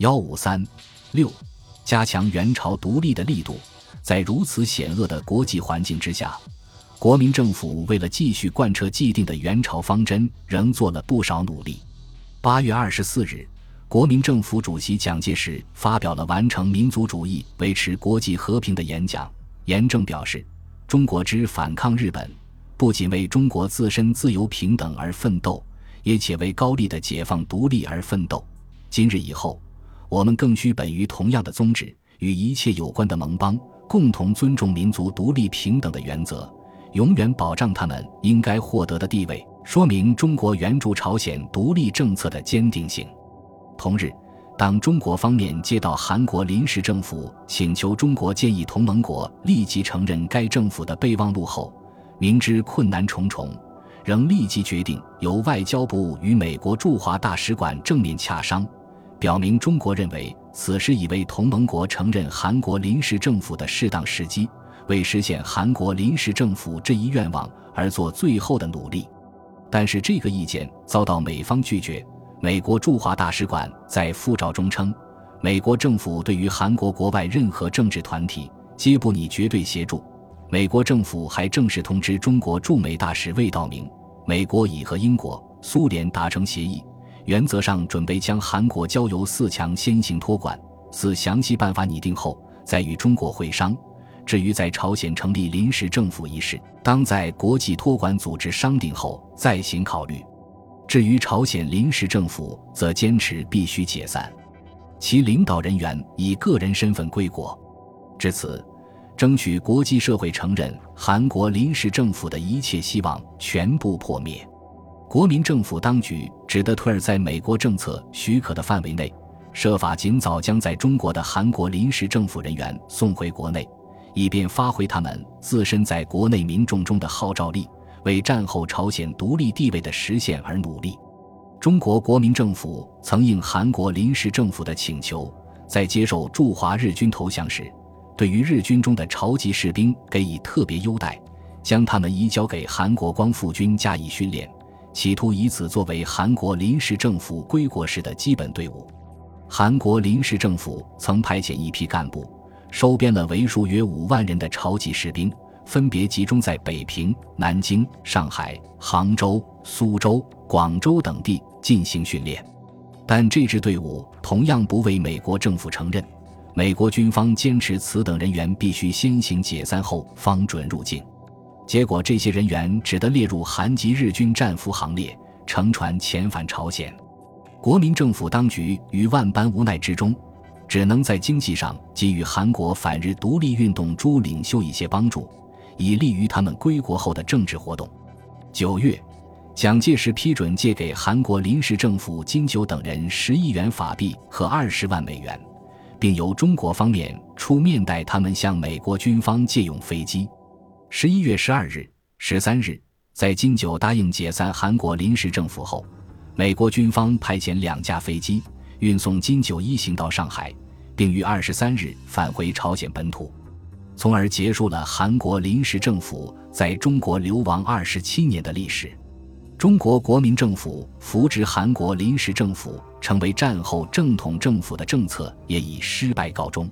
幺五三六，加强元朝独立的力度。在如此险恶的国际环境之下，国民政府为了继续贯彻既定的元朝方针，仍做了不少努力。八月二十四日，国民政府主席蒋介石发表了完成民族主义、维持国际和平的演讲，严正表示：“中国之反抗日本，不仅为中国自身自由平等而奋斗，也且为高丽的解放独立而奋斗。今日以后，我们更需本于同样的宗旨，与一切有关的盟邦。”共同尊重民族独立平等的原则，永远保障他们应该获得的地位，说明中国援助朝鲜独立政策的坚定性。同日，当中国方面接到韩国临时政府请求中国建议同盟国立即承认该政府的备忘录后，明知困难重重，仍立即决定由外交部与美国驻华大使馆正面洽商。表明中国认为此时已为同盟国承认韩国临时政府的适当时机，为实现韩国临时政府这一愿望而做最后的努力。但是这个意见遭到美方拒绝。美国驻华大使馆在复照中称，美国政府对于韩国国外任何政治团体皆不拟绝对协助。美国政府还正式通知中国驻美大使魏道明，美国已和英国、苏联达成协议。原则上准备将韩国交由四强先行托管，四详细办法拟定后再与中国会商。至于在朝鲜成立临时政府一事，当在国际托管组织商定后再行考虑。至于朝鲜临时政府，则坚持必须解散，其领导人员以个人身份归国。至此，争取国际社会承认韩国临时政府的一切希望全部破灭。国民政府当局只得推尔在美国政策许可的范围内，设法尽早将在中国的韩国临时政府人员送回国内，以便发挥他们自身在国内民众中的号召力，为战后朝鲜独立地位的实现而努力。中国国民政府曾应韩国临时政府的请求，在接受驻华日军投降时，对于日军中的朝级士兵给予特别优待，将他们移交给韩国光复军加以训练。企图以此作为韩国临时政府归国时的基本队伍。韩国临时政府曾派遣一批干部，收编了为数约五万人的超级士兵，分别集中在北平、南京、上海、杭州、苏州、广州等地进行训练。但这支队伍同样不为美国政府承认，美国军方坚持此等人员必须先行解散后方准入境。结果，这些人员只得列入韩籍日军战俘行列，乘船遣返朝鲜。国民政府当局于万般无奈之中，只能在经济上给予韩国反日独立运动诸领袖一些帮助，以利于他们归国后的政治活动。九月，蒋介石批准借给韩国临时政府金九等人十亿元法币和二十万美元，并由中国方面出面代他们向美国军方借用飞机。十一月十二日、十三日，在金九答应解散韩国临时政府后，美国军方派遣两架飞机运送金九一行到上海，并于二十三日返回朝鲜本土，从而结束了韩国临时政府在中国流亡二十七年的历史。中国国民政府扶植韩国临时政府成为战后正统政府的政策也以失败告终。